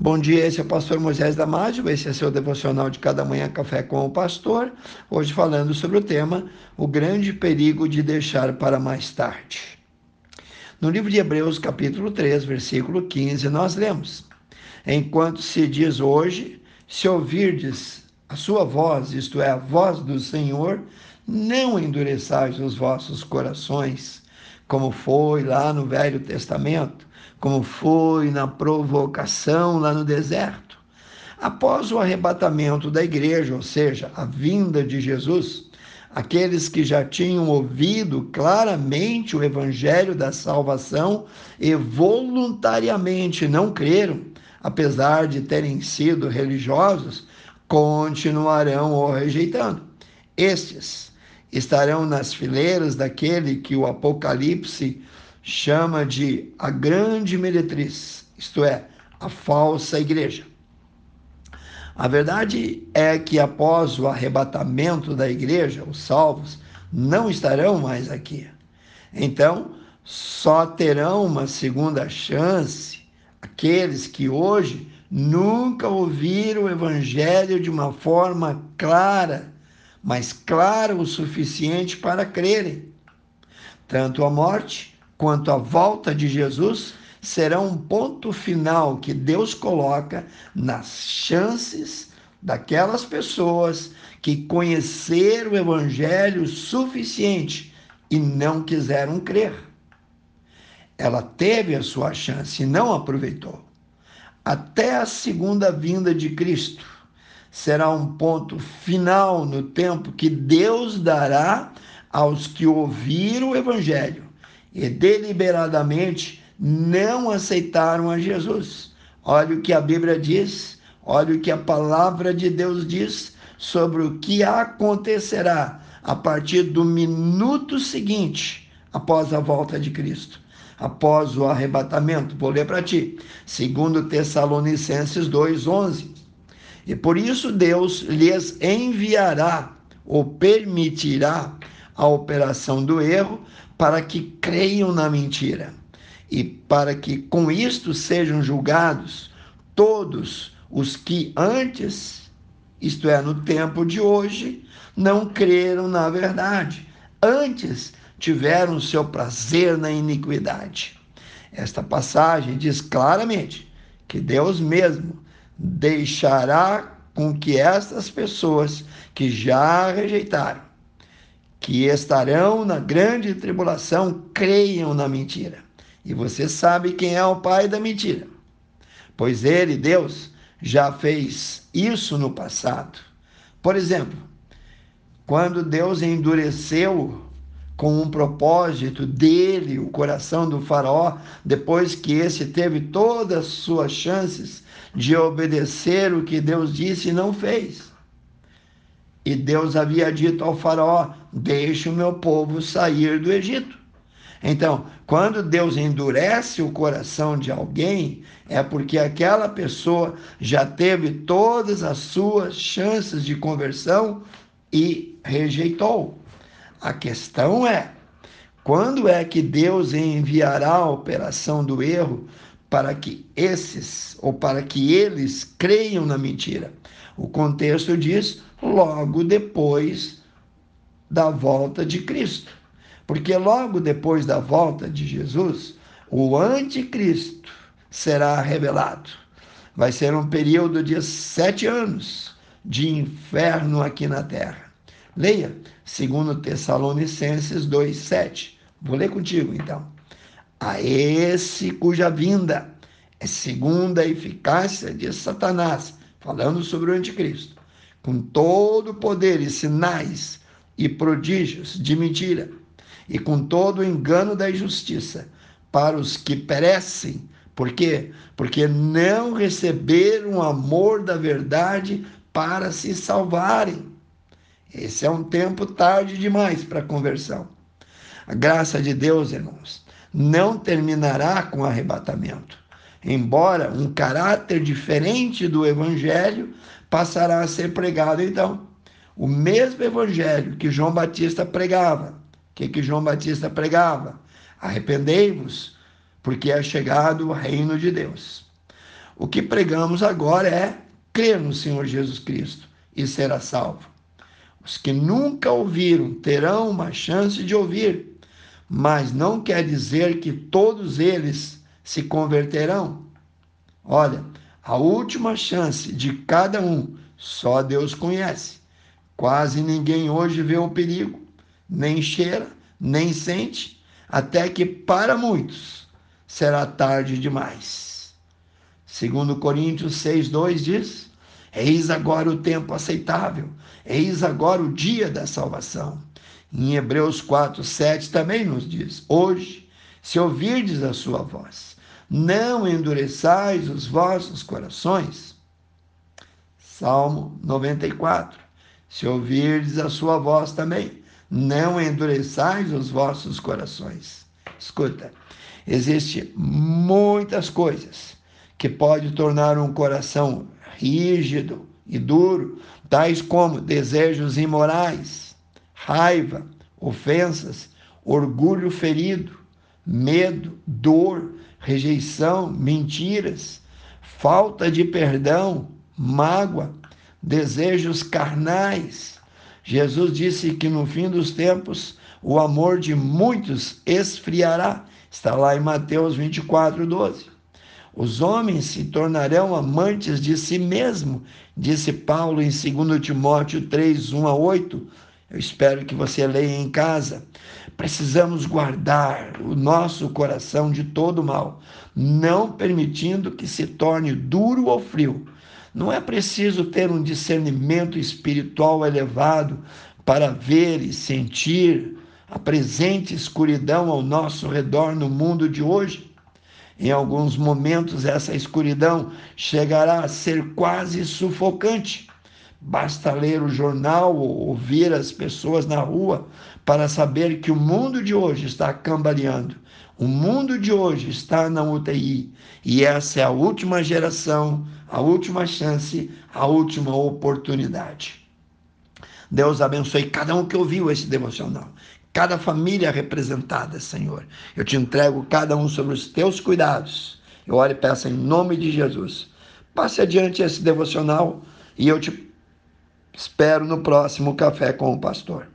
Bom dia, esse é o pastor Moisés Damásio, esse é seu devocional de cada manhã café com o pastor, hoje falando sobre o tema o grande perigo de deixar para mais tarde. No livro de Hebreus, capítulo 3, versículo 15, nós lemos: Enquanto se diz hoje, se ouvirdes a sua voz, isto é, a voz do Senhor, não endureçais os vossos corações, como foi lá no Velho Testamento como foi na provocação lá no deserto. Após o arrebatamento da igreja, ou seja, a vinda de Jesus, aqueles que já tinham ouvido claramente o evangelho da salvação e voluntariamente não creram, apesar de terem sido religiosos, continuarão o rejeitando. Estes estarão nas fileiras daquele que o Apocalipse chama de a grande meretriz, isto é, a falsa igreja. A verdade é que após o arrebatamento da igreja, os salvos não estarão mais aqui. Então, só terão uma segunda chance aqueles que hoje nunca ouviram o evangelho de uma forma clara, mas clara o suficiente para crerem. Tanto a morte quanto à volta de Jesus será um ponto final que Deus coloca nas chances daquelas pessoas que conheceram o evangelho suficiente e não quiseram crer. Ela teve a sua chance e não aproveitou. Até a segunda vinda de Cristo será um ponto final no tempo que Deus dará aos que ouviram o evangelho e deliberadamente não aceitaram a Jesus. Olha o que a Bíblia diz, olha o que a palavra de Deus diz sobre o que acontecerá a partir do minuto seguinte após a volta de Cristo, após o arrebatamento. Vou ler para ti. Segundo Tessalonicenses 2:11. E por isso Deus lhes enviará ou permitirá a operação do erro para que creiam na mentira e para que com isto sejam julgados todos os que antes, isto é, no tempo de hoje, não creram na verdade, antes tiveram seu prazer na iniquidade. Esta passagem diz claramente que Deus mesmo deixará com que estas pessoas que já rejeitaram que estarão na grande tribulação creiam na mentira. E você sabe quem é o pai da mentira. Pois ele, Deus, já fez isso no passado. Por exemplo, quando Deus endureceu com um propósito dele o coração do faraó, depois que esse teve todas as suas chances de obedecer o que Deus disse e não fez. E Deus havia dito ao Faraó: Deixe o meu povo sair do Egito. Então, quando Deus endurece o coração de alguém, é porque aquela pessoa já teve todas as suas chances de conversão e rejeitou. A questão é: quando é que Deus enviará a operação do erro para que esses, ou para que eles creiam na mentira? O contexto diz logo depois da volta de Cristo. Porque logo depois da volta de Jesus, o anticristo será revelado. Vai ser um período de sete anos de inferno aqui na terra. Leia, segundo Tessalonicenses 2,7. Vou ler contigo então. A esse cuja vinda é segundo a eficácia de Satanás, falando sobre o anticristo, com todo o poder e sinais e prodígios de mentira, e com todo o engano da injustiça, para os que perecem. Por quê? Porque não receberam o amor da verdade para se salvarem. Esse é um tempo tarde demais para conversão. A graça de Deus, irmãos, não terminará com arrebatamento. Embora um caráter diferente do evangelho passará a ser pregado então. O mesmo evangelho que João Batista pregava. O que, que João Batista pregava? Arrependei-vos, porque é chegado o reino de Deus. O que pregamos agora é crer no Senhor Jesus Cristo e será salvo. Os que nunca ouviram terão uma chance de ouvir, mas não quer dizer que todos eles se converterão. Olha, a última chance de cada um só Deus conhece. Quase ninguém hoje vê o perigo, nem cheira, nem sente, até que para muitos será tarde demais. Segundo Coríntios 6:2 diz: Eis agora o tempo aceitável, eis agora o dia da salvação. Em Hebreus 4:7 também nos diz: Hoje, se ouvirdes a sua voz, não endureçais os vossos corações. Salmo 94. Se ouvirdes a sua voz também, não endureçais os vossos corações. Escuta, existe muitas coisas que pode tornar um coração rígido e duro, tais como desejos imorais, raiva, ofensas, orgulho ferido, medo, dor, rejeição, mentiras, falta de perdão, mágoa, desejos carnais. Jesus disse que no fim dos tempos o amor de muitos esfriará. Está lá em Mateus 24, 12. Os homens se tornarão amantes de si mesmo, disse Paulo em 2 Timóteo 3, 1 a 8. Eu espero que você leia em casa. Precisamos guardar o nosso coração de todo mal, não permitindo que se torne duro ou frio, não é preciso ter um discernimento espiritual elevado para ver e sentir a presente escuridão ao nosso redor no mundo de hoje. Em alguns momentos, essa escuridão chegará a ser quase sufocante. Basta ler o jornal ou ouvir as pessoas na rua para saber que o mundo de hoje está cambaleando. O mundo de hoje está na UTI e essa é a última geração a última chance, a última oportunidade. Deus abençoe cada um que ouviu esse devocional, cada família representada, Senhor. Eu te entrego cada um sobre os teus cuidados. Eu oro e peço em nome de Jesus. Passe adiante esse devocional e eu te espero no próximo Café com o Pastor.